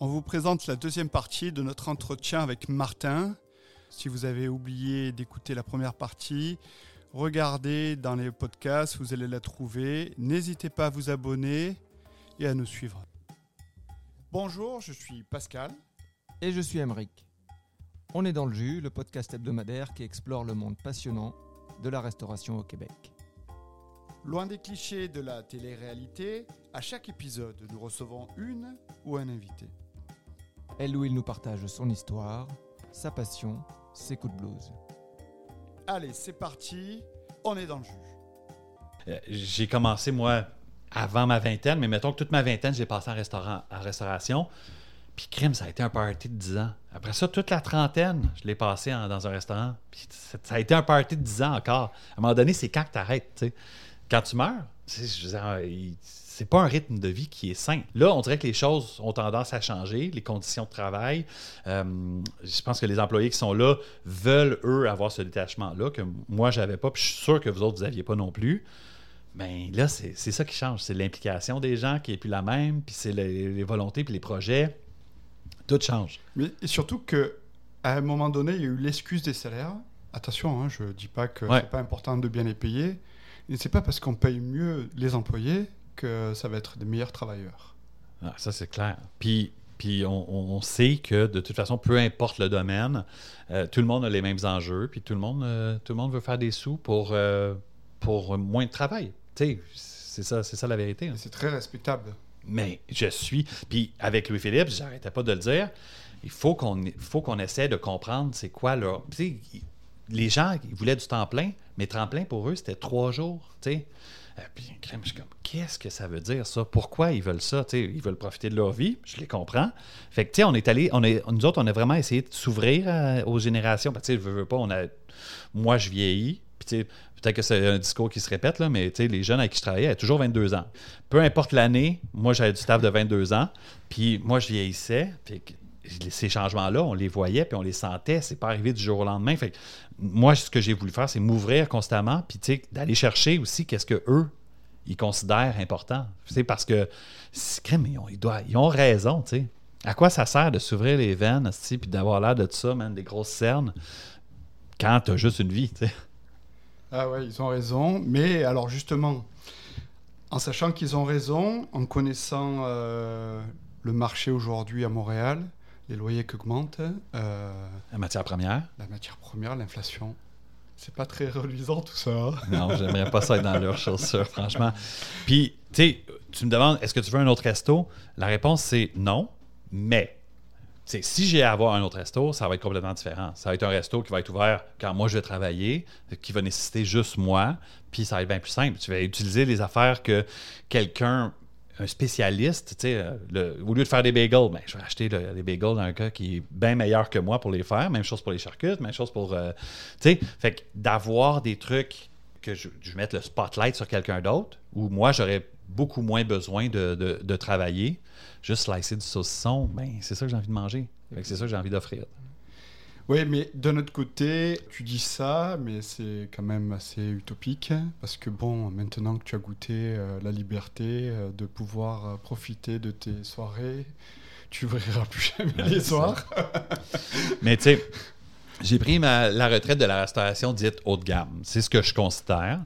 On vous présente la deuxième partie de notre entretien avec Martin. Si vous avez oublié d'écouter la première partie, regardez dans les podcasts, vous allez la trouver. N'hésitez pas à vous abonner et à nous suivre. Bonjour, je suis Pascal. Et je suis Emeric. On est dans le jus, le podcast hebdomadaire qui explore le monde passionnant de la restauration au Québec. Loin des clichés de la télé-réalité, à chaque épisode, nous recevons une ou un invité. Elle ou il nous partage son histoire, sa passion, ses coups de blues. Allez, c'est parti, on est dans le jus. Euh, J'ai commencé, moi, avant ma vingtaine, mais mettons que toute ma vingtaine, j'ai passé en, restaurant, en restauration. Puis crime, ça a été un party de 10 ans. Après ça, toute la trentaine, je l'ai passé en- dans un restaurant. Puis ça ça a été un party de 10 ans encore. À un moment donné, c'est quand que tu arrêtes, tu sais. Quand tu meurs, tu sais, je veux dire, il- c'est pas un rythme de vie qui est sain. Là, on dirait que les choses ont tendance à changer, les conditions de travail. Euh, je pense que les employés qui sont là veulent, eux, avoir ce détachement-là que moi, j'avais pas. Puis je suis sûr que vous autres, vous n'aviez pas non plus. Mais là, c'est ça qui change. C'est l'implication des gens qui est plus la même, puis c'est les, les volontés, puis les projets. Tout change. Mais surtout que à un moment donné, il y a eu l'excuse des salaires. Attention, hein, je ne dis pas que Ouais. c'est pas important de bien les payer. Et c'est pas parce qu'on paye mieux les employés que ça va être des meilleurs travailleurs. Ah, ça, c'est clair. Puis, puis on, sait que de toute façon, peu importe le domaine, euh, tout le monde a les mêmes enjeux, puis tout le monde, euh, tout le monde veut faire des sous pour, euh, pour moins de travail. Tu sais, c'est ça, c'est ça la vérité. hein. C'est très respectable. Mais je suis. Puis avec Louis-Philippe, j'arrêtais pas de le dire. Il faut qu'on faut qu'on essaie de comprendre c'est quoi leur. Les gens, ils voulaient du temps plein, mais temps plein pour eux, c'était trois jours. Puis crème, je suis comme, qu'est-ce que ça veut dire ça? Pourquoi ils veulent ça? Ils veulent profiter de leur vie, je les comprends. Fait que, tu sais, on est allé, on est, nous autres, on a vraiment essayé de s'ouvrir euh, aux générations. Tu sais, je veux, veux pas, on a, moi, je vieillis. Puis, peut-être que c'est un discours qui se répète, là, mais les jeunes avec qui je travaillais avaient toujours 22 ans. Peu importe l'année, moi, j'avais du staff de 22 ans. Puis, moi, je vieillissais. Puis, ces changements-là, on les voyait, puis on les sentait. C'est pas arrivé du jour au lendemain. Fait que, moi, ce que j'ai voulu faire, c'est m'ouvrir constamment, puis tu d'aller chercher aussi qu'est-ce que eux ils considèrent important. Tu parce que, crème, ils ont, ils ont raison, tu. À quoi ça sert de s'ouvrir les veines, puis d'avoir l'air de ça, man, des grosses cernes, quand t'as juste une vie, tu. Ah ouais, ils ont raison. Mais alors justement, en sachant qu'ils ont raison, en connaissant euh, le marché aujourd'hui à Montréal, les loyers qui augmentent, euh, La matière première? la matière première, l'inflation, c'est pas très reluisant tout ça. hein. Non, j'aimerais pas ça être dans leurs chaussures, franchement. Puis, tu sais, tu me demandes, est-ce que tu veux un autre resto? La réponse, c'est non, mais si j'ai à avoir un autre resto, ça va être complètement différent. Ça va être un resto qui va être ouvert quand moi je vais travailler, qui va nécessiter juste moi, puis ça va être bien plus simple. Tu vas utiliser les affaires que quelqu'un, un spécialiste, tu sais, euh, au lieu de faire des bagels, ben, je vais acheter les bagels d'un gars qui est bien meilleur que moi pour les faire. Même chose pour les charcutes, même chose pour. euh, tu sais, fait que d'avoir des trucs que je, je mette le spotlight sur quelqu'un d'autre, où moi j'aurais beaucoup moins besoin de, de- travailler, juste slicer du saucisson, ben c'est ça que j'ai envie de manger. C'est ça que j'ai envie d'offrir. Oui, mais d'un autre côté, tu dis ça, mais c'est quand même assez utopique, parce que bon, maintenant que tu as goûté euh, la liberté euh, de pouvoir euh, profiter de tes soirées, tu ouvriras plus jamais Ouais, les soirs. Mais tu sais, j'ai pris la retraite de la restauration dite haut de gamme. C'est ce que je considère.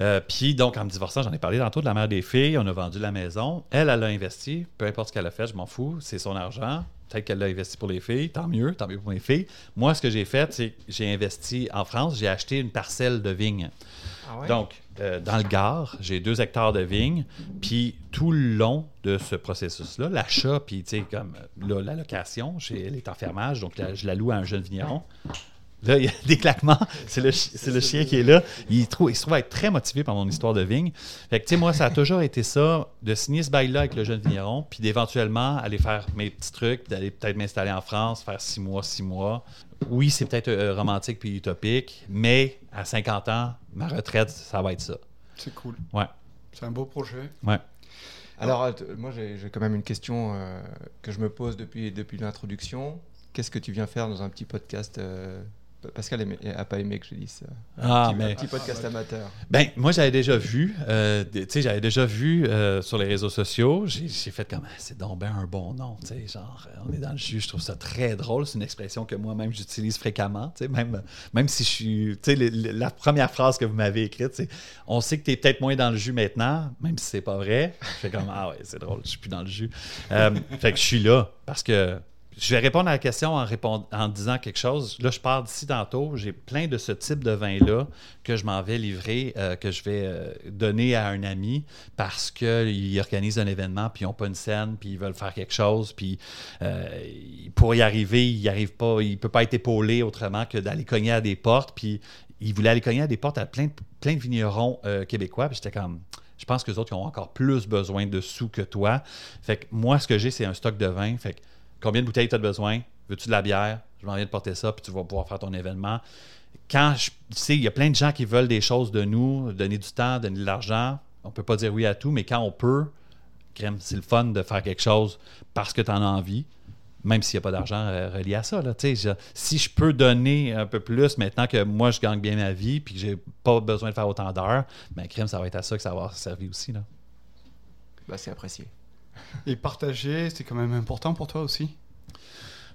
Euh, Puis donc, en me divorçant, j'en ai parlé tantôt de la mère des filles. On a vendu la maison. Elle, elle a investi. Peu importe ce qu'elle a fait, je m'en fous. C'est son argent. Peut-être qu'elle l'a investi pour les filles. Tant mieux. Tant mieux pour les filles. Moi, ce que j'ai fait, c'est que j'ai investi en France. J'ai acheté une parcelle de vignes. Ah Donc, euh, dans le Gard, j'ai deux hectares de vignes. Puis tout le long de ce processus-là, l'achat, puis tu sais, comme la location, j'ai- elle est en fermage, donc je la loue à un jeune vigneron. Là, il y a des claquements. C'est le, c'est le chien qui est là. Il, trouve, il se trouve être très motivé par mon histoire de vigne. Fait que, tu sais, moi, ça a toujours été ça, de signer ce bail-là avec le jeune vigneron, puis d'éventuellement aller faire mes petits trucs, d'aller peut-être m'installer en France, faire six mois, six mois. Oui, c'est peut-être euh, romantique puis utopique, mais à 50 ans, ma retraite, ça va être ça. C'est cool. Ouais. C'est un beau projet. Ouais. Alors, euh, moi, j'ai j'ai quand même une question euh, que je me pose depuis, depuis l'introduction. Qu'est-ce que tu viens faire dans un petit podcast euh, Pascal aimait- a pas aimé que je dise ça. Ah, petit, mais. petit podcast amateur. Ben, moi, j'avais déjà vu, euh, tu sais, j'avais déjà vu euh, sur les réseaux sociaux, j'ai fait comme, Ah, c'est donc ben un bon nom, tu sais, genre, euh, on est dans le jus, je trouve ça très drôle, c'est une expression que moi-même j'utilise fréquemment, tu sais, même, même si je suis, tu sais, la première phrase que vous m'avez écrite, c'est, on sait que tu es peut-être moins dans le jus maintenant, même si c'est pas vrai, je fais comme, ah ouais, c'est drôle, je suis plus dans le jus. Euh, fait que je suis là, parce que je vais répondre à la question en, en disant quelque chose. Là, je pars d'ici tantôt. J'ai plein de ce type de vin-là que je m'en vais livrer, euh, que je vais euh, donner à un ami parce qu'ils organisent un événement, puis ils n'ont pas une scène, puis ils veulent faire quelque chose, puis euh, pour y arriver, il arrive pas, il peut pas être épaulé autrement que d'aller cogner à des portes, puis il voulait aller cogner à des portes à plein de, vignerons québécois, puis j'étais comme... Je pense que les autres ont encore plus besoin de sous que toi. Fait que moi, ce que j'ai, c'est un stock de vin. Fait que combien de bouteilles tu as besoin? Veux-tu de la bière? Je m'en viens de porter ça, puis tu vas pouvoir faire ton événement. Quand je tu sais, il y a plein de gens qui veulent des choses de nous, donner du temps, donner de l'argent. On peut pas dire oui à tout, mais quand on peut, crème, c'est le fun de faire quelque chose parce que tu en as envie, même s'il n'y a pas d'argent euh, relié à ça. Là, si je peux donner un peu plus maintenant que moi, je gagne bien ma vie puis que j'ai pas besoin de faire autant d'heures, ben crème, ça va être à ça que ça va servir aussi. Là. Bah, c'est apprécié. Et partager, c'est quand même important pour toi aussi?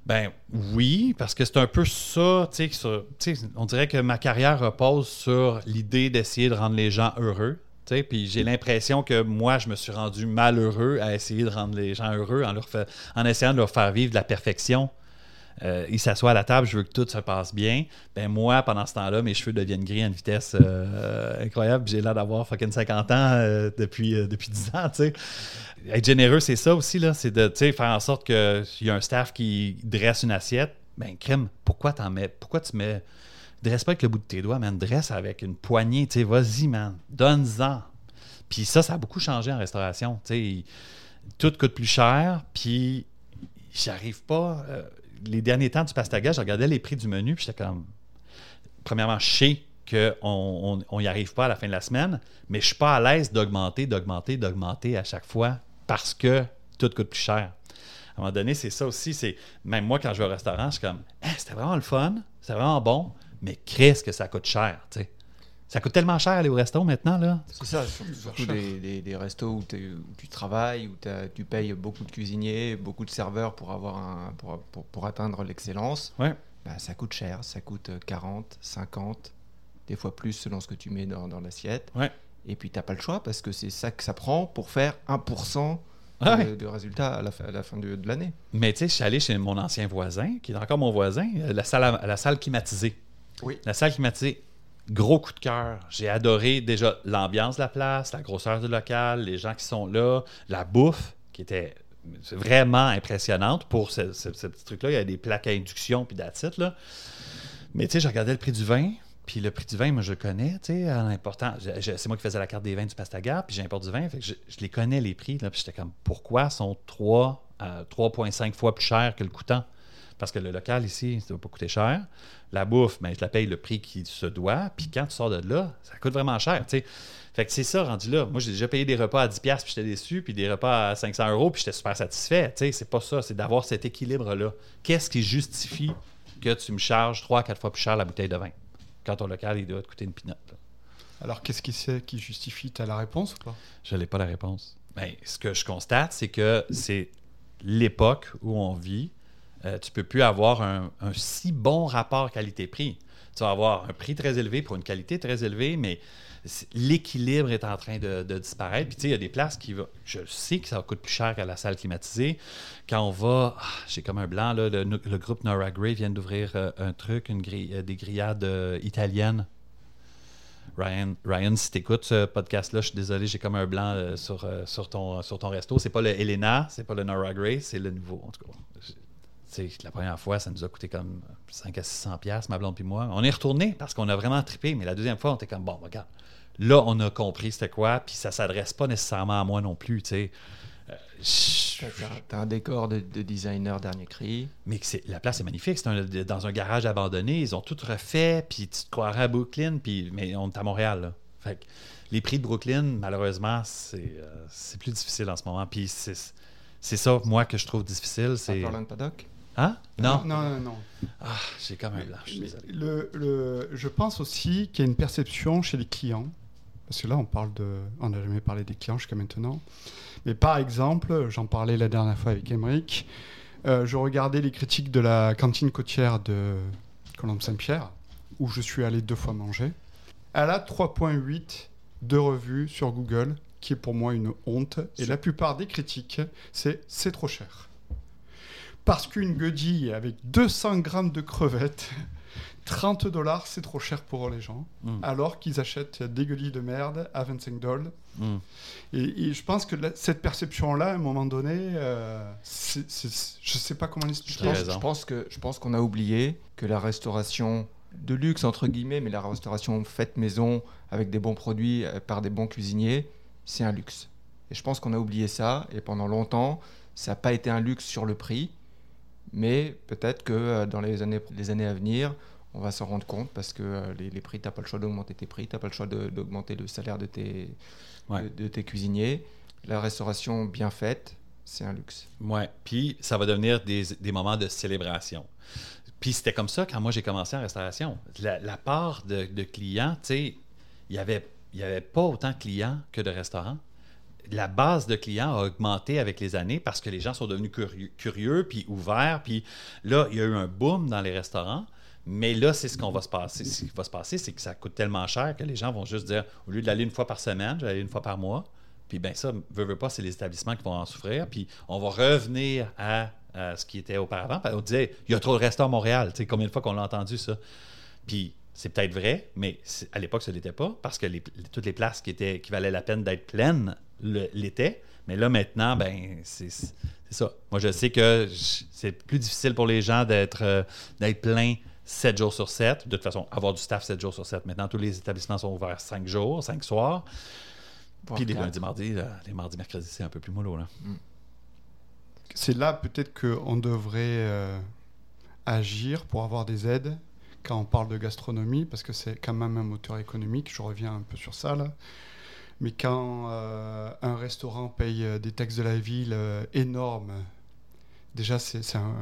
Ben oui, parce que c'est un peu ça, tu sais, on dirait que ma carrière repose sur l'idée d'essayer de rendre les gens heureux. Puis j'ai l'impression que moi, je me suis rendu malheureux à essayer de rendre les gens heureux en, en essayant de leur faire vivre de la perfection. Euh, ils s'assoient à la table, je veux que tout se passe bien. Ben moi, pendant ce temps-là, mes cheveux deviennent gris à une vitesse euh, incroyable. J'ai l'air d'avoir fucking 50 ans euh, depuis, depuis 10 ans, tu sais. Être généreux, c'est ça aussi, là. C'est de faire en sorte qu'il y a un staff qui dresse une assiette. Ben, crème, pourquoi t'en mets? Pourquoi tu mets. Dresse pas avec le bout de tes doigts, man. Dresse avec une poignée, tu sais. Vas-y, man. Donne-en. Puis ça, ça a beaucoup changé en restauration. Tu sais, tout coûte plus cher, puis j'arrive pas. Les derniers temps du pastaga, je regardais les prix du menu, puis j'étais comme. Premièrement, je sais qu'on on, on y arrive pas à la fin de la semaine, mais je suis pas à l'aise d'augmenter, d'augmenter, d'augmenter à chaque fois parce que tout coûte plus cher. À un moment donné, c'est ça aussi. C'est même moi, quand je vais au restaurant, je suis comme Hein, c'était vraiment le fun, c'est vraiment bon, mais qu'est-ce que ça coûte cher, tu sais. Ça coûte tellement cher aller au resto maintenant, là. C'est ça, surtout, des, des- des restos où, t'es- où tu travailles, où t'as- tu payes beaucoup de cuisiniers, beaucoup de serveurs pour, avoir un, pour, pour, pour atteindre l'excellence. Ouais. Bah, ça coûte cher, ça coûte 40, 50, des fois plus selon ce que tu mets dans, dans l'assiette. Ouais. Et puis t'as pas le choix parce que c'est ça que ça prend pour faire 1% de, Ah ouais. de résultat à la, fin- à la fin de, de l'année. Mais tu sais, je suis allé chez mon ancien voisin, qui est encore mon voisin, euh, la salle, la salle climatisée. Oui. La salle climatisée, gros coup de cœur. J'ai adoré déjà l'ambiance de la place, la grosseur du local, les gens qui sont là, la bouffe qui était vraiment impressionnante pour ce, petit truc-là. Il y a des plaques à induction puis d'attitude. Mais tu sais, je regardais le prix du vin. Puis le prix du vin, moi, je connais, tu sais, C'est moi qui faisais la carte des vins du Pastaga, puis j'importe du vin. Fait que je, les connais, les prix. Là, puis j'étais comme, pourquoi sont 3 à 3,5 fois plus chers que le coûtant? Parce que le local ici, ça ne va pas coûter cher. La bouffe, ben, je la paye le prix qui se doit. Puis quand tu sors de là, ça coûte vraiment cher. tu sais. Fait que c'est ça rendu là. Moi, j'ai déjà payé des repas à 10$, puis j'étais déçu, puis des repas à 500 euros, puis j'étais super satisfait. C'est pas ça. C'est d'avoir cet équilibre-là. Qu'est-ce qui justifie que tu me charges 3 à 4 fois plus cher la bouteille de vin? Quand ton local, il doit te coûter une pinotte. Alors, qu'est-ce qui, c'est qui justifie? Tu as la réponse ou pas? Je n'ai pas la réponse. Ben, ce que je constate, c'est que c'est l'époque où on vit. Euh, tu peux plus avoir un, si bon rapport qualité-prix. Tu vas avoir un prix très élevé pour une qualité très élevée, mais l'équilibre est en train de, disparaître. Puis tu sais, il y a des places qui vont. Je sais que ça coûte plus cher qu'à la salle climatisée. Quand on va, ah, j'ai comme un blanc là, le, groupe Nora Gray vient d'ouvrir euh, un truc, une euh, des grillades italiennes. Ryan, Ryan, si t'écoutes ce podcast-là, je suis désolé, j'ai comme un blanc sur, sur, ton, sur ton resto. C'est pas le Elena, c'est pas le Nora Gray, c'est le nouveau. En tout cas, tu la première fois, ça nous a coûté comme 5 à 600 pièces ma blonde puis moi. On est retourné parce qu'on a vraiment trippé, mais la deuxième fois, on était comme, bon, regarde, là, on a compris c'était quoi, puis ça s'adresse pas nécessairement à moi non plus, tu sais. Euh, je- T'as un décor de, de designer dernier cri. mais la place est magnifique. C'est un- dans un garage abandonné. Ils ont tout refait. Puis tu te croirais à Brooklyn. Puis, mais on est à Montréal. Là. Fait que les prix de Brooklyn, malheureusement, c'est, euh, c'est plus difficile en ce moment. Puis c'est, c'est ça, moi, que je trouve difficile. C'est... Sutherland Paddock? Hein? Non? Non, non, non. Ah, j'ai suis Mais désolé. le, le- je pense aussi qu'il y a une perception chez les clients, parce que là on parle de, on n'a jamais parlé des clients jusqu'à maintenant. Mais par exemple, j'en parlais la dernière fois avec Emeric, euh, je regardais les critiques de la cantine côtière de Colombe-Saint-Pierre, où je suis allé deux fois manger. Elle a 3.8 de revues sur Google, qui est pour moi une honte. Et la plupart des critiques, c'est c'est trop cher. Parce qu'une guedille avec 200 grammes de crevettes, 30 dollars, c'est trop cher pour les gens. Mm. Alors qu'ils achètent des guedilles de merde à 25 dollars. Mm. Et, et je pense que la- cette perception-là, à un moment donné, euh, je ne sais pas comment Je l'expliquer. pense, raison. je pense que je pense qu'on a oublié que la restauration de luxe entre guillemets, mais la restauration faite maison avec des bons produits euh, par des bons cuisiniers, c'est un luxe. Et je pense qu'on a oublié ça. Et pendant longtemps, ça n'a pas été un luxe sur le prix, mais peut-être que euh, dans les années les années à venir, on va s'en rendre compte parce que euh, les, les prix, t'as pas le choix d'augmenter tes prix, t'as pas le choix d'augmenter le salaire de tes Ouais. de- de tes cuisiniers. La restauration bien faite, c'est un luxe. Ouais. Puis ça va devenir des, des moments de célébration. Puis c'était comme ça quand moi j'ai commencé en restauration. La, la part de, de clients, tu sais, il n'y avait, y avait pas autant de clients que de restaurants. La base de clients a augmenté avec les années parce que les gens sont devenus curieux, curieux puis ouverts. Puis là, il y a eu un boom dans les restaurants. Mais là, c'est ce qu'on va se passer. Ce qui va se passer, c'est que ça coûte tellement cher que les gens vont juste dire, au lieu d'aller une fois par semaine, je vais aller une fois par mois. Puis ben ça, veut, veut pas, c'est les établissements qui vont en souffrir. Puis on va revenir à, ce qui était auparavant. On disait, il y a trop de restaurants à Montréal. Tu sais, combien de fois qu'on l'a entendu ça? Puis c'est peut-être vrai, mais à l'époque, ce n'était pas, parce que toutes les places qui, étaient, qui valaient la peine d'être pleines l'étaient. Mais là, maintenant, ben, c'est ça. Moi, je sais que c'est plus difficile pour les gens d'être euh, d'être pleins 7 jours sur 7. De toute façon, avoir du staff 7 jours sur 7. Maintenant, tous les établissements sont ouverts 5 jours, 5 soirs. Puis les quatre. lundis, mardis, là, les mardis, mercredis, c'est un peu plus mollo. Là. C'est là peut-être qu'on devrait euh, agir pour avoir des aides quand on parle de gastronomie, parce que c'est quand même un moteur économique. Je reviens un peu sur ça là. Mais quand euh, un restaurant paye euh, des taxes de la ville euh, énormes, déjà c'est un,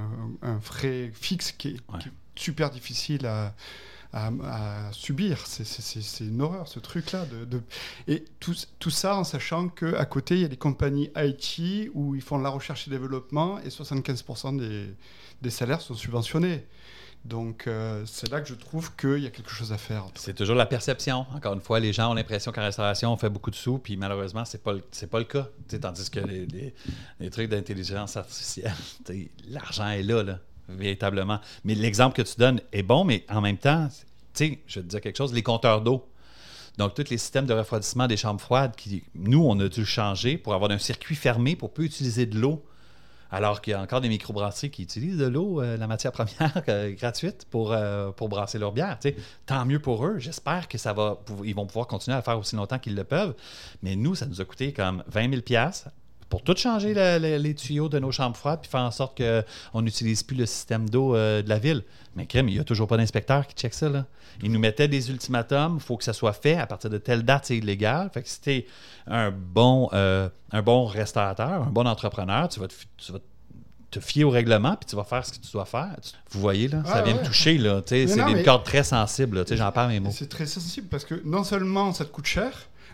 un frais fixe qui est, Ouais. qui est super difficile à, à- à subir. C'est- une horreur ce truc-là. De, de- Et tout, tout ça en sachant qu'à côté, il y a des compagnies IT où ils font de la recherche et développement et 75% des, des salaires sont subventionnés. Donc euh, c'est là que je trouve qu'il y a quelque chose à faire. C'est toujours la perception. Encore une fois, les gens ont l'impression qu'en restauration, on fait beaucoup de sous, puis malheureusement, c'est pas le- pas le cas. Tandis que les, les- trucs d'intelligence artificielle, l'argent est là, là, véritablement. Mais l'exemple que tu donnes est bon, mais en même temps, je vais te dire quelque chose, les compteurs d'eau. Donc, tous les systèmes de refroidissement des chambres froides, qui, nous, on a dû changer pour avoir un circuit fermé pour peu utiliser de l'eau. Alors qu'il y a encore des microbrasseries qui utilisent de l'eau, euh, la matière première euh, gratuite, pour, euh, pour brasser leur bière. Tant mieux pour eux. J'espère que ça va, vont pouvoir continuer à le faire aussi longtemps qu'ils le peuvent. Mais nous, ça nous a coûté comme 20 000 piastres pour tout changer le- le- les tuyaux de nos chambres froides puis faire en sorte qu'on n'utilise plus le système d'eau euh, de la ville. Mais crème, il n'y a toujours pas d'inspecteur qui check ça. Là. Ils nous mettaient des ultimatums, il faut que ça soit fait à partir de telle date, c'est illégal. Fait que si t'es un bon, euh, un bon restaurateur, un bon entrepreneur, tu vas te, tu vas te fier au règlement puis tu vas faire ce que tu dois faire. Tu- Vous voyez, là, ça Ah, vient ouais. me toucher. Là, tu c'est une corde très sensible. tu J'en parle mes mots. C'est très sensible parce que non seulement ça te coûte cher,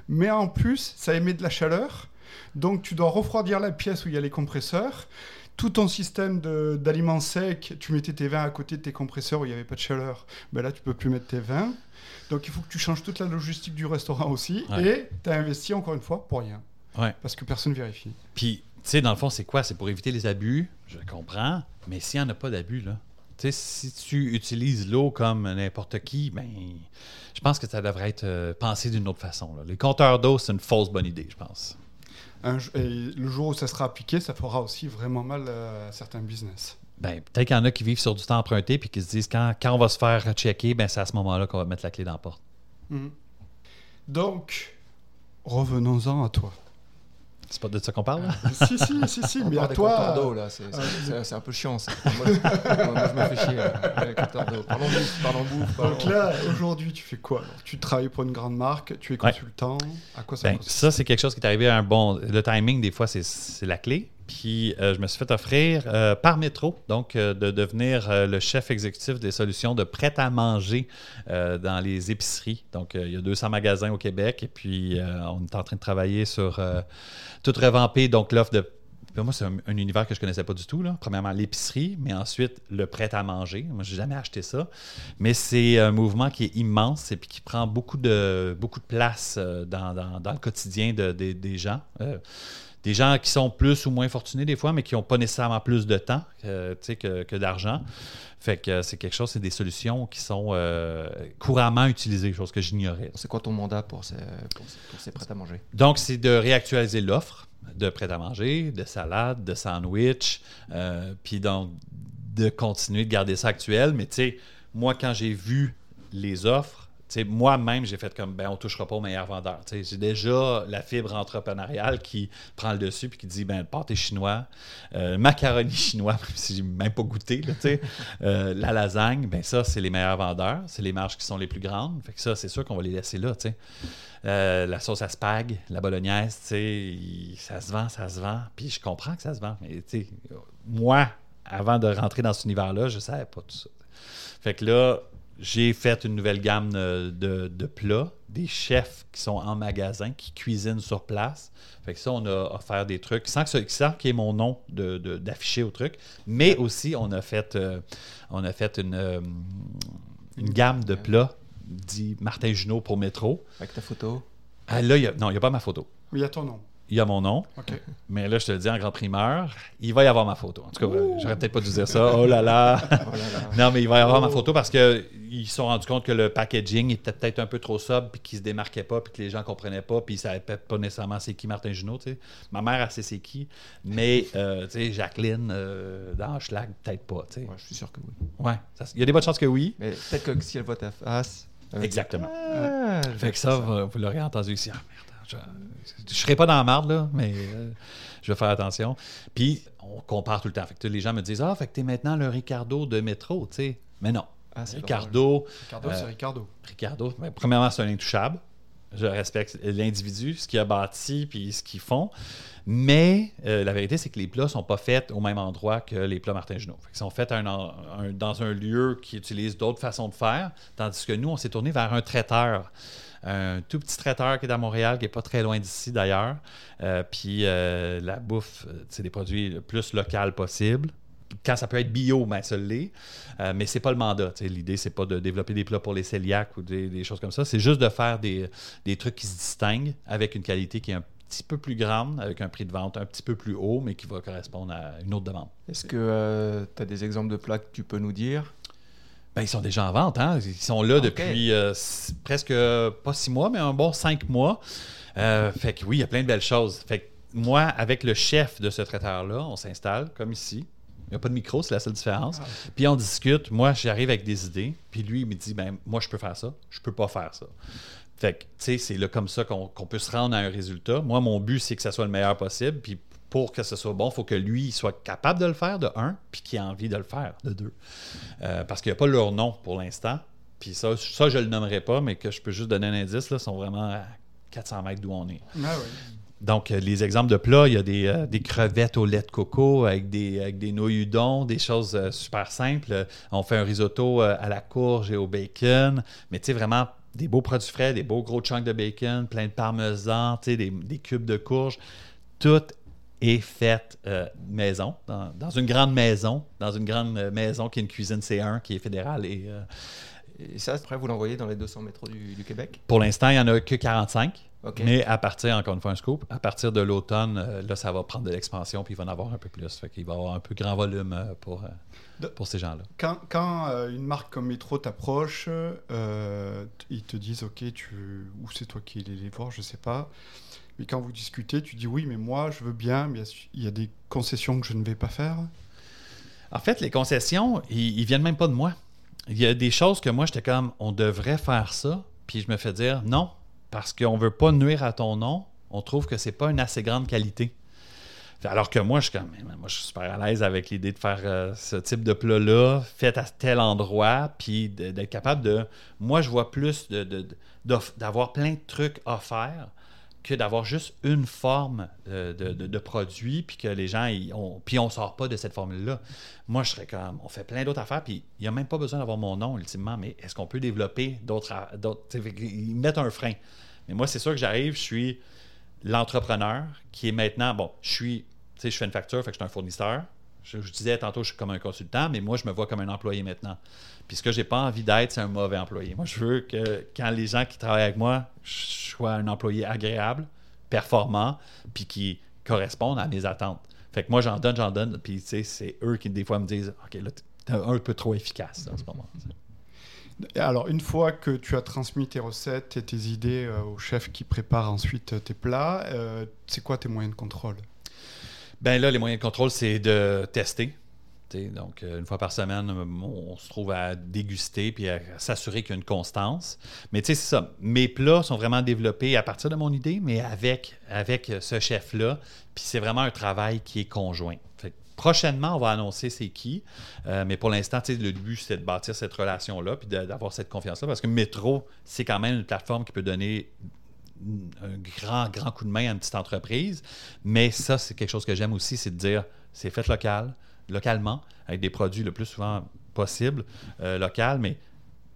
mais en plus ça émet de la chaleur. Donc tu dois refroidir la pièce où il y a les compresseurs. Tout ton système d'aliments secs, tu mettais tes vins à côté de tes compresseurs où il n'y avait pas de chaleur. Ben là, tu peux plus mettre tes vins. Donc il faut que tu changes toute la logistique du restaurant aussi. Ouais. Et tu as investi encore une fois pour rien. Ouais. Parce que personne vérifie. Puis, tu sais, dans le fond, c'est quoi? C'est pour éviter les abus, je comprends, mais s'il n'y en a pas d'abus, là, tu sais, si tu utilises l'eau comme n'importe qui, ben, je pense que ça devrait être euh, pensé d'une autre façon. là. Les compteurs d'eau, c'est une fausse bonne idée, je pense. Un et le jour où ça sera appliqué, ça fera aussi vraiment mal à certains business. Ben, peut-être qu'il y en a qui vivent sur du temps emprunté puis qui se disent quand, quand on va se faire checker, ben, c'est à ce moment-là qu'on va mettre la clé dans la porte. Mhm. Donc, revenons-en à toi. C'est pas de ça qu'on parle, là? si, si, si, si, mais à toi. d'eau, là, c'est un peu chiant ça. Moi, moi, je me fais chier euh, avec d'eau. Parlons bouffe, parlons bouffe. Donc là, aujourd'hui, tu fais quoi? Tu travailles pour une grande marque, tu es Ouais. consultant. À quoi ça Ben, ça, c'est quelque chose qui est arrivé à un bon. Le timing, des fois, c'est la clé. Euh, je me suis fait offrir euh, par métro, donc euh, de devenir le chef exécutif des solutions de prêt à manger dans les épiceries. Donc il y a 200 magasins au Québec et puis on est en train de travailler sur tout revamper donc l'offre de moi, c'est un, un univers que je connaissais pas du tout. Premièrement, l'épicerie, mais ensuite le prêt à manger. Moi, j'ai jamais acheté ça. Mais c'est un mouvement qui est immense et puis qui prend beaucoup de, beaucoup de place dans, le quotidien de- de- des gens. Des gens qui sont plus ou moins fortunés des fois, mais qui n'ont pas nécessairement plus de temps euh, que, que d'argent. Fait que euh, c'est quelque chose, c'est des solutions qui sont euh, couramment utilisées, chose que j'ignorais. C'est quoi ton mandat pour ces, pour ces, pour ces prêts à manger? Donc, c'est de réactualiser l'offre de prêt-à-manger, de salade, de sandwich, euh, puis donc de continuer de garder ça actuel. Mais tu sais, moi, quand j'ai vu les offres, moi-même, j'ai fait comme, ben, on touchera pas au meilleur vendeur. Tu sais, J'ai déjà la fibre entrepreneuriale qui prend le dessus puis qui dit, ben, le pâté chinois, euh, macaroni chinois, même si j'ai même pas goûté, euh, la lasagne, ben ça, c'est les meilleurs vendeurs. C'est les marges qui sont les plus grandes. Fait que ça, c'est sûr qu'on va les laisser là. Euh, la sauce à spag, la bolognaise, ça se vend, ça se vend. Puis je comprends que ça se vend. Mais moi, avant de rentrer dans cet univers-là, je savais pas tout ça. Fait que là, j'ai fait une nouvelle gamme de, de- de plats, des chefs qui sont en magasin, qui cuisinent sur place. Fait que ça, on a offert des trucs sans que ce- sans qu'il y ait mon nom de- de- d'affiché au truc. Mais aussi, on a fait, euh, on a fait une, euh, une gamme de plats dit Martin Junot pour métro. Avec ta photo Ah, là, il y a- non, il n'y a pas ma photo. Oui, il y a ton nom. Il y a mon nom, mais là, je te le dis en grand primeur, il va y avoir ma photo. En tout cas, j'aurais peut-être pas dû dire ça. Oh là là! Oh là là. non, mais il va y avoir ma photo parce qu'ils se sont rendus compte que le packaging était peut-être un peu trop sobre, puis qu'il se démarquait pas, puis que les gens comprenaient pas, puis ils savaient peut-être pas nécessairement c'est qui Martin Junot. tu sais. Ma mère, elle sait c'est qui, mais euh, tu sais, Jacqueline, euh, dans Schlag, peut-être pas. Ouais, je suis sûr que oui. Ouais, il y a des bonnes chances que oui. Mais peut-être que si elle voit ta face. Exactement. Ah, Fait que ça, vous, vous l'aurez entendu ici. Ah, merde, je, je serai pas dans la marde, là, mais euh, je vais faire attention. Puis, on compare tout le temps. Fait que les gens me disent Ah, fait que t'es maintenant le Ricardo de métro, tu sais. Mais non. Ah, Ricardo, Ricardo, Euh, c'est Ricardo. Ricardo, ben, premièrement, c'est un intouchable. Je respecte l'individu, ce qu'il a bâti, puis ce qu'ils font. Mais euh, la vérité, c'est que les plats sont pas faits au même endroit que les plats Martin Junot. Qu'ils sont faits un- un- dans un lieu qui utilise d'autres façons de faire, tandis que nous, on s'est tourné vers un traiteur. Un tout petit traiteur qui est à Montréal, qui est pas très loin d'ici d'ailleurs. Euh, puis euh, la bouffe, euh, c'est des produits le plus local possible. Quand ça peut être bio, ben ça l'est. Euh, mais c'est pas le mandat. tu sais. L'idée, c'est pas de développer des plats pour les cœliaques ou des, choses comme ça. C'est juste de faire des, des trucs qui se distinguent avec une qualité qui est un petit peu plus grande, avec un prix de vente un petit peu plus haut, mais qui va correspondre à une autre demande. Est-ce que tu as des exemples de plats que tu peux nous dire? Ben, ils sont déjà en vente. Hein? Ils sont là depuis euh, presque euh, pas six mois, mais un bon cinq mois. Euh, fait que oui, il y a plein de belles choses. Fait que moi, avec le chef de ce traiteur-là, on s'installe comme ici. Il n'y a pas de micro, c'est la seule différence. Ah, Puis on discute. Moi, j'arrive avec des idées. Puis lui, il me dit ben moi, je peux faire ça. Je peux pas faire ça. Fait que, tu sais, c'est là comme ça qu'on qu'on peut se rendre à un résultat. Moi, mon but, c'est que ça soit le meilleur possible. Puis pour que ce soit bon, il faut que lui soit capable de le faire, de un, puis qu'il ait envie de le faire, de deux. Euh, parce qu'il n'y a pas leur nom pour l'instant. Puis ça, ça, je le nommerai pas, mais que je peux juste donner un indice, là, sont vraiment à 400 mètres d'où on est. Ah. Donc, euh, les exemples de plats, il y a des, euh, des crevettes au lait de coco avec des, avec des nouilles udon, des choses euh, super simples. On fait un risotto euh, à la courge et au bacon. Mais tu sais, vraiment, des beaux produits frais, des beaux gros chunks de bacon, plein de parmesan, tu sais, des, des cubes de courge. Tout est fait euh, maison, dans, dans une grande maison, dans une grande euh, maison qui est une cuisine C1, qui est fédérale. Et euh, Et ça, après, vous l'envoyez dans les 200 métros du, du Québec? Pour l'instant, il n'y en a que 45. Ok. Mais à partir, encore une fois, un scoop, à partir de l'automne, euh, là, ça va prendre de l'expansion, puis il va en avoir un peu plus. Fait qu'il va y avoir un peu grand volume pour, pour ces gens-là. Quand, quand, une marque comme Metro t'approche, euh, ils te disent OK, tu, ou c'est toi qui les les voir, je sais pas. Mais quand vous discutez, tu dis oui, mais moi je veux bien, mais il y a- des concessions que je ne vais pas faire? En fait, les concessions, ils, ils viennent même pas de moi. Il y a des choses que moi, j'étais comme, on devrait faire ça, puis je me fais dire non, parce qu'on veut pas nuire à ton nom, on trouve que c'est pas une assez grande qualité. Alors que moi, je suis comme, moi, je suis super à l'aise avec l'idée de faire euh, ce type de plat-là, fait à tel endroit, puis d'être capable de. Moi, je vois plus de- de- d'avoir plein de trucs faire que d'avoir juste une forme euh, de, de- produit, puis que les gens, ils ont, puis on sort pas de cette formule-là. Moi, je serais comme, on fait plein d'autres affaires, puis il n'y a même pas besoin d'avoir mon nom, ultimement, mais est-ce qu'on peut développer d'autres... qu'ils mettent un frein. Mais moi, c'est sûr que j'arrive, je suis l'entrepreneur qui est maintenant, bon, je suis, tu sais, je fais une facture, fait que je suis un fournisseur. Je, je disais tantôt, je suis comme un consultant, mais moi, je me vois comme un employé maintenant. Puis ce que j'ai pas envie d'être, c'est un mauvais employé. Moi, je veux que quand les gens qui travaillent avec moi, je sois un employé agréable, performant, puis qui correspondent à mes attentes. Fait que moi, j'en donne, j'en donne, puis tu sais, c'est eux qui, des fois, me disent OK, là, t'es un peu trop efficace en ce moment. Alors, une fois que tu as transmis tes recettes et tes idées euh, au chef qui prépare ensuite euh, tes plats, euh, c'est quoi tes moyens de contrôle? Ben là, les moyens de contrôle, c'est de tester. Donc, euh, une fois par semaine, on se trouve à déguster puis à s'assurer qu'il y a une constance. Mais tu sais, c'est ça. Mes plats sont vraiment développés à partir de mon idée, mais avec, avec euh, ce chef-là. Puis c'est vraiment un travail qui est conjoint. Prochainement, on va annoncer c'est qui. Euh, mais pour l'instant, le but, c'est de bâtir cette relation-là puis d'avoir cette confiance-là. Parce que Métro, c'est quand même une plateforme qui peut donner un grand, grand coup de main à une petite entreprise. Mais ça, c'est quelque chose que j'aime aussi, c'est de dire c'est fait local, localement, avec des produits le plus souvent possible, euh, local, mais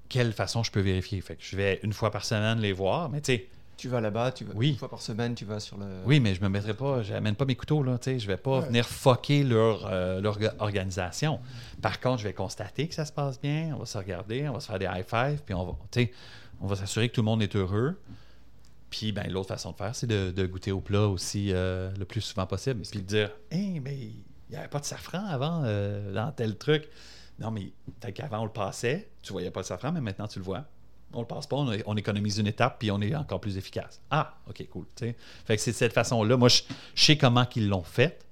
quelle façon je peux vérifier? Fait que je vais une fois par semaine les voir, mais tu sais, Tu vas là-bas, tu vas Oui. une fois par semaine, tu vas sur le. oui, mais je me mettrai pas, j'amène pas mes couteaux, là, tu sais, je vais pas Ouais. venir fucker leur, euh, leur orga- organisation. Par contre, je vais constater que ça se passe bien, on va se regarder, on va se faire des high five, puis on va, tu sais, on va s'assurer que tout le monde est heureux. Puis, ben, l'autre façon de faire, c'est de, de goûter au plat aussi euh, le plus souvent possible. Puis de dire, hé, mais il n'y avait pas de safran avant euh, dans tel truc. Non, mais peut-être qu'avant, on le passait, tu voyais pas de safran, mais maintenant, tu le vois. On le passe pas, on, on économise une étape, puis on est encore plus efficace. Ah, OK, cool. tu sais. Fait que c'est de cette façon-là. Moi, je, je sais comment qu'ils l'ont fait,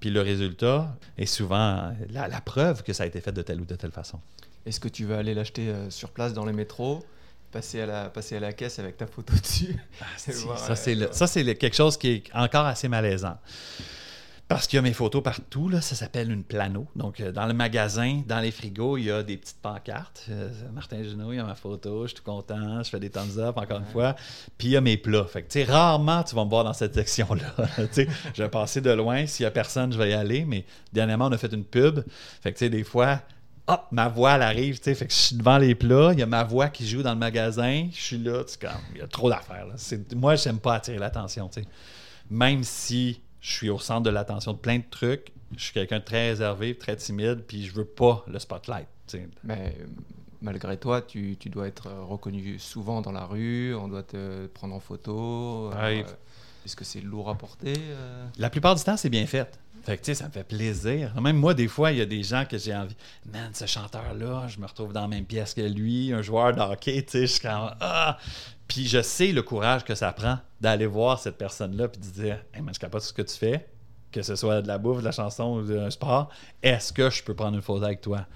puis le résultat est souvent la, la preuve que ça a été fait de telle ou de telle façon. Est-ce que tu vas aller l'acheter euh, sur place dans les métros, passer à la, passer à la caisse avec ta photo dessus voir, Ça, euh, c'est le- quelque chose qui est encore assez malaisant. Parce qu'il y a mes photos partout, là, ça s'appelle une plano. Donc, euh, dans le magasin, dans les frigos, il y a des petites pancartes. Euh, Martin Junot, il y a ma photo, je suis tout content, je fais des thumbs up, encore une fois. Puis il y a mes plats. Fait que, rarement tu vas me voir dans cette section-là. je vais passer de loin. S'il y a personne, je vais y aller. Mais dernièrement, on a fait une pub. Fait que, des fois, hop, ma voix, elle arrive, tu sais, fait que je suis devant les plats, il y a ma voix qui joue dans le magasin, je suis là, tu sais, comme, il y a trop d'affaires. là. Moi, j'aime pas attirer l'attention, tu sais. Même si je suis au centre de l'attention de plein de trucs, je suis quelqu'un de très réservé, très timide, puis je veux pas le spotlight, tu sais. Mais euh, malgré toi, tu, tu dois être euh, reconnu souvent dans la rue, on doit te prendre en photo. euh, Ouais. Est-ce que c'est lourd à porter euh? La plupart du temps, c'est bien fait. Fait que, tu sais, ça me fait plaisir. Même moi, des fois, il y a des gens que j'ai envie. Man, ce chanteur-là, je me retrouve dans la même pièce que lui, un joueur de hockey, tu sais, je suis comme. Ah! Puis je sais le courage que ça prend d'aller voir cette personne-là puis de dire Hey, man, je capote ce que tu fais, que ce soit de la bouffe, de la chanson ou d'un sport. Est-ce que je peux prendre une photo avec toi?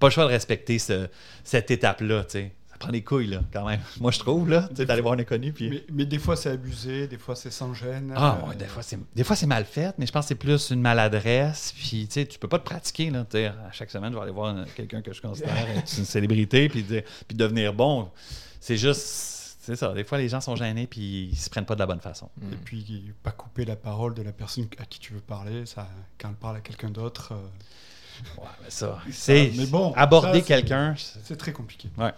Pas le choix de respecter ce- cette étape-là, tu sais. Ça prend des couilles, là, quand même. Moi, je trouve, là, tu sais, d'aller voir un inconnu. Puis... mais, mais des fois, c'est abusé, des fois, c'est sans gêne. Ah, euh, ouais, des fois, c'est, des fois, c'est mal fait, mais je pense que c'est plus une maladresse. Puis, tu sais, tu peux pas te pratiquer, là. Tu sais, à chaque semaine, je vais aller voir un- quelqu'un que je considère être une célébrité, puis, dire- puis devenir bon. C'est juste. C'est ça. Des fois, les gens sont gênés, puis ils se prennent pas de la bonne façon. Hmm. Et puis, pas couper la parole de la personne à qui tu veux parler. Ça, quand elle parle à quelqu'un d'autre, euh, Ouais, mais ça. C'est. mais bon, aborder quelqu'un. c'est- c'est très compliqué. Ouais.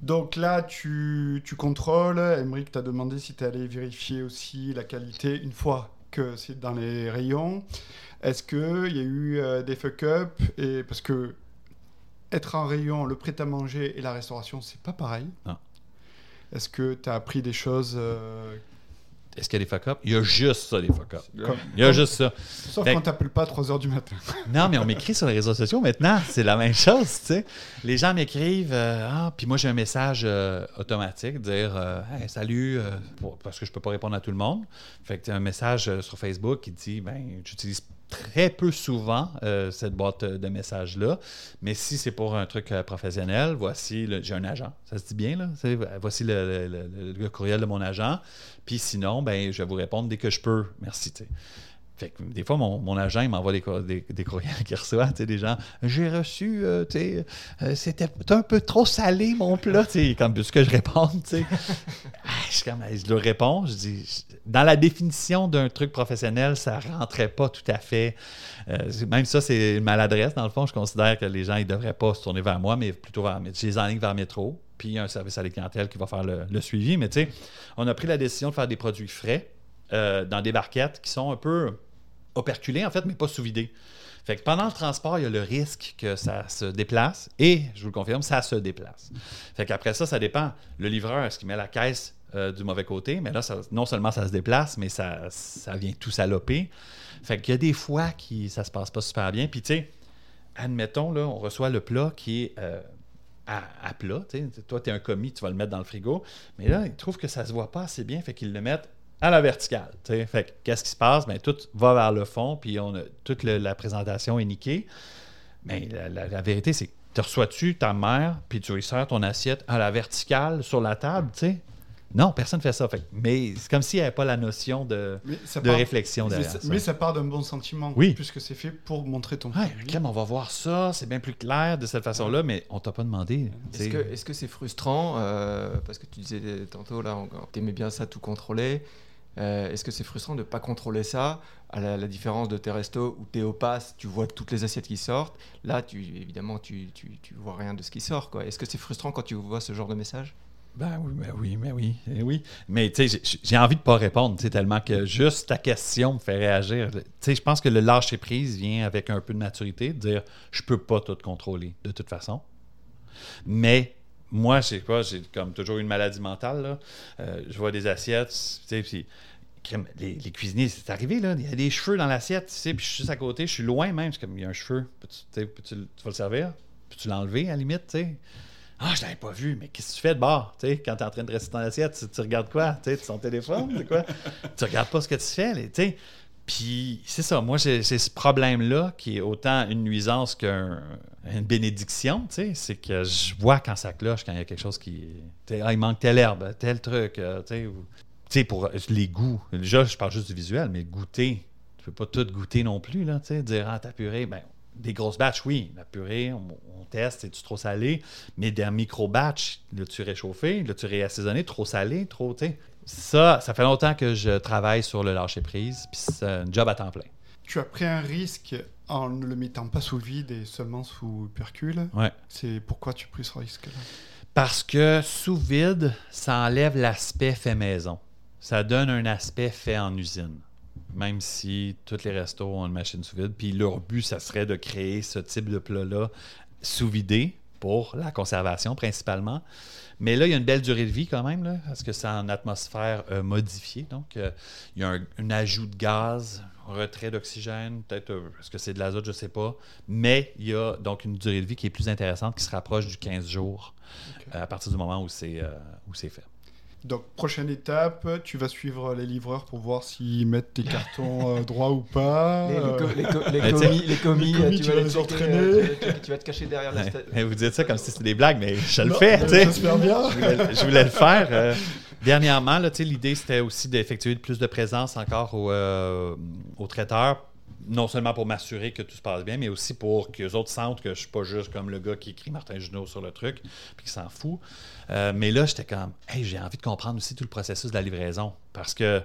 Donc là, tu, tu contrôles. Emmerich t'a demandé si tu allé vérifier aussi la qualité une fois que c'est dans les rayons. Est-ce qu'il y a eu euh, des fuck-up et Parce que être en rayon, le prêt-à-manger et la restauration, c'est pas pareil. Non. Est-ce que tu as appris des choses euh, Est-ce qu'il y a des fuck-up? Il y a juste ça, des fuck-up. Il y a juste ça. Sauf Fait- quand t'appelles pas à 3h du matin. Non, mais on m'écrit sur les réseaux sociaux maintenant. C'est la même chose, tu sais. Les gens m'écrivent, euh, ah, puis moi j'ai un message euh, automatique, dire, euh, Hey, salut, pour- parce que je peux pas répondre à tout le monde. Fait que tu as un message sur Facebook qui dit, ben, j'utilise très peu souvent euh, cette boîte de messages-là, mais si c'est pour un truc euh, professionnel, voici, j'ai un agent. Ça se dit bien, là? Voici le, courriel de mon agent. Puis sinon, ben, je vais vous répondre dès que je peux. Merci. Fait que des fois, mon, mon agent m'envoie des, des, des courriels qu'il reçoit, des gens. J'ai reçu, euh, tu euh, c'était un peu trop salé, mon plat, tu comme ce que je réponds, tu sais. Ah, je, je leur réponds, je dis, dans la définition d'un truc professionnel, ça rentrait pas tout à fait. Euh, même ça, c'est une maladresse, dans le fond. Je considère que les gens, ils devraient pas se tourner vers moi, mais plutôt vers, je les enligne vers Métro, puis il y a un service à la clientèle qui va faire le, le suivi. Mais tu sais, on a pris la décision de faire des produits frais euh, dans des barquettes qui sont un peu operculés, en fait, mais pas sous-vidés. Fait que pendant le transport, il y a le risque que ça se déplace et, je vous le confirme, ça se déplace. Fait qu'après ça, ça dépend. Le livreur, est-ce qu'il met la caisse euh, du mauvais côté? Mais là, non seulement ça se déplace, mais ça, ça vient tout saloper. Fait qu'il y a des fois qui ça se passe pas super bien. Puis tu sais, admettons, là, on reçoit le plat qui est euh, à, plat. Toi, tu es un commis, tu vas le mettre dans le frigo. Mais là, ils trouvent que ça se voit pas assez bien, fait qu'ils le mettent à la verticale. Fait qu'est-ce qui se passe? Ben, tout va vers le fond, puis on a, toute le- la présentation est niquée. Mais la, la- la vérité, c'est que tu reçois-tu ta mère, puis tu lui sers ton assiette à la verticale sur la table, tu sais? Non, personne ne fait ça. Fait que- mais c'est comme s'il n'y avait pas la notion de, Mais ça de part- réflexion mais derrière ça, ça. mais ça part d'un bon sentiment, Oui. puisque c'est fait pour montrer ton Ouais. Clem, on va voir ça, c'est bien plus clair de cette façon-là, mais on t'a pas demandé. que est-ce que c'est frustrant euh, parce que tu disais tantôt là, tu aimais bien ça tout contrôler. Euh, Est-ce que c'est frustrant de ne pas contrôler ça? À la, différence de tes restos où tu es au pass, tu vois toutes les assiettes qui sortent. Là, tu, évidemment, tu, tu, tu vois rien de ce qui sort. Est-ce que c'est frustrant quand tu vois ce genre de message? Ben oui, ben oui, ben oui, eh oui. Mais tu sais, j'ai- j'ai envie de pas répondre, tu sais, tellement que juste ta question me fait réagir. Tu sais, je pense que le lâcher prise vient avec un peu de maturité, de dire je peux pas tout contrôler de toute façon. Mais moi, je sais pas, j'ai comme toujours une maladie mentale là. Euh, je vois des assiettes, tu sais, puis les, les cuisiniers, c'est arrivé là, il y a des cheveux dans l'assiette, tu sais, puis je suis juste à côté, je suis loin même, je suis comme il y a un cheveu, peux-tu, tu peux-tu tu vas le servir, peux-tu l'enlever à la limite, tu sais? Ah, je l'avais pas vu, mais qu'est-ce que tu fais de bord? Tu sais, quand tu es en train de dresser ton assiette, tu, tu regardes quoi? Tu sais, ton téléphone, c'est quoi? tu regardes pas ce que tu fais, tu sais. Puis c'est ça, moi j'ai ce problème-là qui est autant une nuisance qu'une bénédiction, tu sais. C'est que je vois quand ça cloche, quand il y a quelque chose qui. ah, il manque telle herbe, tel truc, euh, tu sais. pour les goûts. Déjà, je parle juste du visuel, mais goûter, tu peux pas tout goûter non plus, là, tu sais. Dire, ah, ta purée, ben, des grosses batches, oui. La purée, on, teste, c'est-tu trop salé? Mais des micro-batch, l'as-tu réchauffé? L'as-tu réassaisonné? Trop salé? Trop, tu sais. Ça, ça fait longtemps que je travaille sur le lâcher-prise, puis c'est un job à temps plein. Tu as pris un risque en ne le mettant pas sous vide et seulement sous percule. Ouais. C'est pourquoi tu as pris ce risque-là? Parce que sous vide, ça enlève l'aspect fait maison. Ça donne un aspect fait en usine. Même si tous les restos ont une machine sous vide. Puis leur but, ça serait de créer ce type de plat-là sous vidé pour la conservation principalement. Mais là, il y a une belle durée de vie quand même, là, parce que c'est en atmosphère euh, modifiée. Donc, euh, il y a un, un ajout de gaz, un retrait d'oxygène, peut-être, euh, est-ce que c'est de l'azote, je ne sais pas. Mais il y a donc une durée de vie qui est plus intéressante, qui se rapproche du 15 jours euh, à partir du moment où c'est où c'est fait. Donc, prochaine étape, tu vas suivre les livreurs pour voir s'ils mettent tes cartons euh, droits ou pas. les, les co- les co- les Mais tu sais, commis, les commis, les commis, tu tu vas vas les checker, entraîner. euh, tu vas- tu vas te cacher derrière la Ouais. Mais vous dites ça comme si c'était des blagues, mais je le fais. mais tu sais. J'espère bien. je voulais, je voulais le faire. euh, dernièrement, là, tu sais, l'idée, c'était aussi d'effectuer plus de présence encore au, euh, au traiteur. Non seulement pour m'assurer que tout se passe bien, mais aussi pour que les autres sentent que je suis pas juste comme le gars qui écrit Martin Junot sur le truc puis qui s'en fout. Euh, mais là, j'étais comme, hey, j'ai envie de comprendre aussi tout le processus de la livraison. Parce que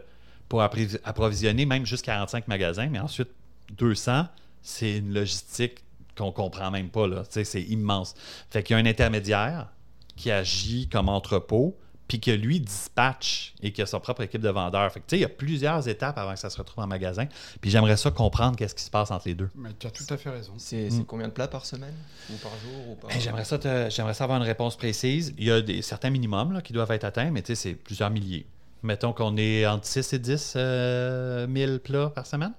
pour approvisionner même juste 45 magasins, mais ensuite 200, c'est une logistique qu'on comprend même pas. Là. C'est immense. Fait qu'il y a un intermédiaire qui agit comme entrepôt, puis que lui dispatche et qui a sa propre équipe de vendeurs. Fait que, tu sais, il y a plusieurs étapes avant que ça se retrouve en magasin. Puis j'aimerais ça comprendre qu'est-ce qui se passe entre les deux. Mais tu as tout à fait raison. C'est Mm. combien de plats par semaine? Ou par jour ou par... Hey, j'aimerais, ça j'aimerais ça avoir une réponse précise. Il y a des, certains minimums là, qui doivent être atteints, mais tu sais, c'est plusieurs milliers. Mettons qu'on est entre 6 et 10 euh, 1000 plats par semaine.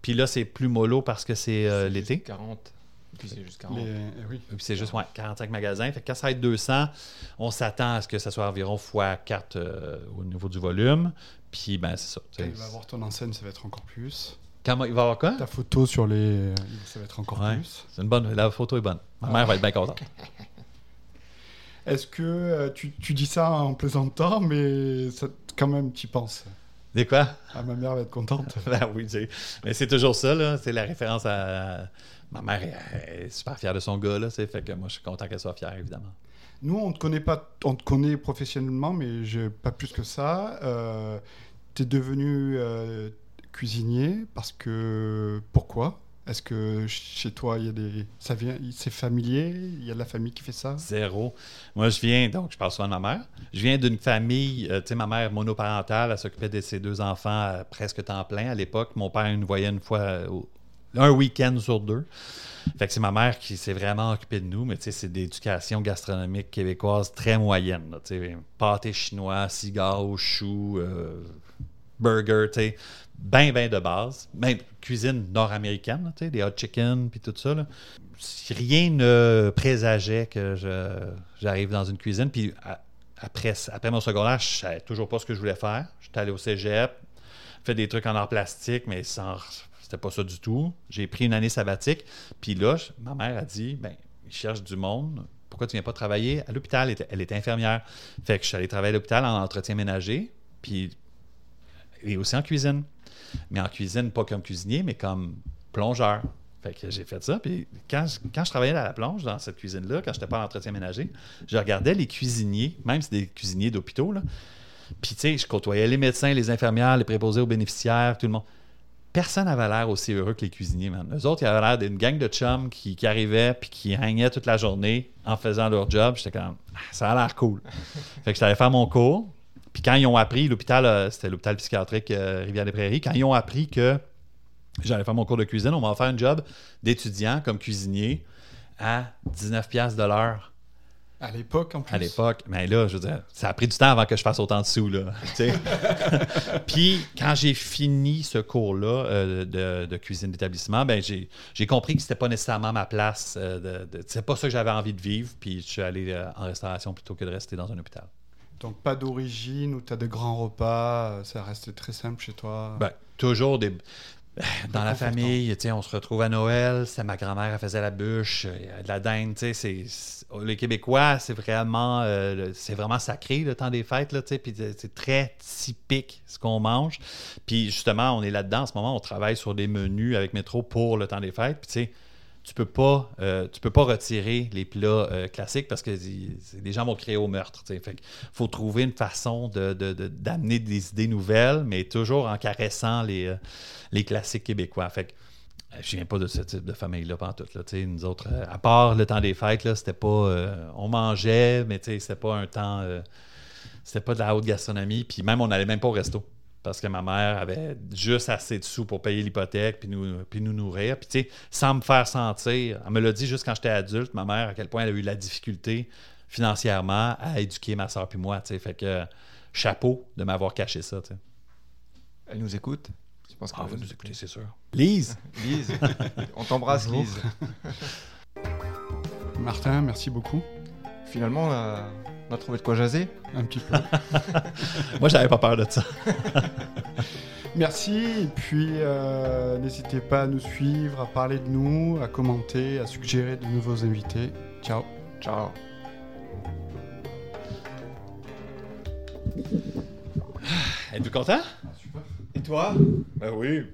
Puis là, c'est plus mollo parce que c'est euh, l'été. 40. Et puis c'est juste 40. Les- eh oui. Puis c'est juste ouais, 45 magasins. Fait que quand ça va être 200, on s'attend à ce que ça soit environ x4 au niveau du volume. Puis ben c'est ça. Quand il va voir ton enseigne, ça va être encore plus. Il va avoir quoi? Ta photo sur les. Ça va être encore Ouais. plus. C'est une bonne. La photo est bonne. Ma mère va être bien contente. Est-ce que euh, tu, tu dis ça en plaisantant, mais ça, quand même, tu y penses? Des quoi? Ah, ma mère va être contente. Ben oui, mais c'est toujours ça, là. C'est la référence à. Ma mère est, est super fière de son gars, là. c'est Fait que moi, je suis content qu'elle soit fière, évidemment. Nous, on te connaît pas, on te connaît professionnellement, mais pas plus que ça. tu es devenu euh, cuisinier parce que pourquoi? Est-ce que chez toi, il y a des, ça vient, c'est familier Il y a de la famille qui fait ça? Zéro. Moi, je viens, donc, je parle souvent de ma mère. Je viens d'une famille, euh, tu sais, ma mère monoparentale, elle s'occupait de ses deux enfants à presque temps plein à l'époque. Mon père nous voyait une fois, euh, au- un week-end sur deux. Fait que c'est ma mère qui s'est vraiment occupée de nous, mais c'est d'éducation gastronomique québécoise très moyenne. pâté chinois, cigares, choux, euh, burger, tu sais, ben, ben de base. Même cuisine nord-américaine, des hot chicken, puis tout ça. Rien ne présageait que j'arrive dans une cuisine. Puis après, après mon secondaire, je savais toujours pas ce que je voulais faire. J'étais allé au cégep, fait des trucs en art plastique, mais sans, c'était pas ça du tout. J'ai pris une année sabbatique. Puis là, ma mère a dit, ben, il cherche du monde. Pourquoi tu viens pas travailler à l'hôpital? Elle elle était infirmière. Fait que je suis allé travailler à l'hôpital en entretien ménager. Puis et aussi en cuisine. Mais en cuisine, pas comme cuisinier, mais comme plongeur. Fait que j'ai fait ça. Puis quand je, quand je travaillais à la plonge dans cette cuisine-là, quand je n'étais pas en entretien ménager, je regardais les cuisiniers, même si des cuisiniers d'hôpitaux, là. Puis tu sais, je côtoyais les médecins, les infirmières, les préposés aux bénéficiaires, tout le monde. Personne n'avait l'air aussi heureux que les cuisiniers, man. Eux autres, ils avaient l'air d'une gang de chums qui, qui arrivaient puis qui hangnaient toute la journée en faisant leur job. J'étais comme, Ah, ça a l'air cool. fait que j'étais allé faire mon cours. Puis quand ils ont appris, l'hôpital, euh, c'était l'hôpital psychiatrique euh, Rivière-des-Prairies, quand ils ont appris que j'allais faire mon cours de cuisine, on m'a offert un job d'étudiant comme cuisinier à 19$ piastres de l'heure À l'époque, en plus. à l'époque. Mais là, je veux dire, ça a pris du temps avant que je fasse autant de sous, là. Puis, quand j'ai fini ce cours-là euh, de, de cuisine d'établissement, ben j'ai compris que c'était pas nécessairement ma place. euh, c'est pas ça que j'avais envie de vivre. Puis, je suis allé euh, en restauration plutôt que de rester dans un hôpital. Donc pas d'origine où tu as de grands repas, euh, ça restait très simple chez toi? Ben, toujours des. Dans la famille, on se retrouve à Noël, c'est ma grand-mère, elle faisait la bûche, il y a de la dinde, tu sais, c'est- les Québécois, c'est vraiment, euh, c'est vraiment sacré le temps des fêtes, là, puis c'est c'est très typique ce qu'on mange. Puis justement, on est là-dedans en ce moment, on travaille sur des menus avec Métro pour le temps des fêtes, puis tu sais, tu peux pas euh, tu peux pas retirer les plats euh, classiques parce que les gens vont créer au meurtre. tu sais. Fait faut trouver une façon de, de- de- d'amener des idées nouvelles, mais toujours en caressant les, euh, les classiques québécois. Fait que je viens pas de ce type de famille-là, pas en tout. Là, à part le temps des fêtes, c'était pas. on mangeait, mais c'était pas un temps. c'était pas de la haute gastronomie. Puis même, on n'allait même pas au resto. Parce que ma mère avait juste assez de sous pour payer l'hypothèque puis nous, puis nous nourrir. Puis, tu sais, sans me faire sentir, elle me l'a dit juste quand j'étais adulte, ma mère, à quel point elle a eu de la difficulté financièrement à éduquer ma soeur puis moi. tu sais. Fait que chapeau de m'avoir caché ça. tu sais. Elle nous écoute? Je pense Ah, qu'elle vous va nous écoutez, c'est sûr. Lise! Lise, on t'embrasse. Lise. Martin, merci beaucoup. Finalement, on a, on a trouvé de quoi jaser. Un petit peu. Moi, j'avais pas peur de ça. Merci. Et puis, euh, n'hésitez pas à nous suivre, à parler de nous, à commenter, à suggérer de nouveaux invités. Ciao. Ciao. Êtes-vous content? Et toi? Ben oui.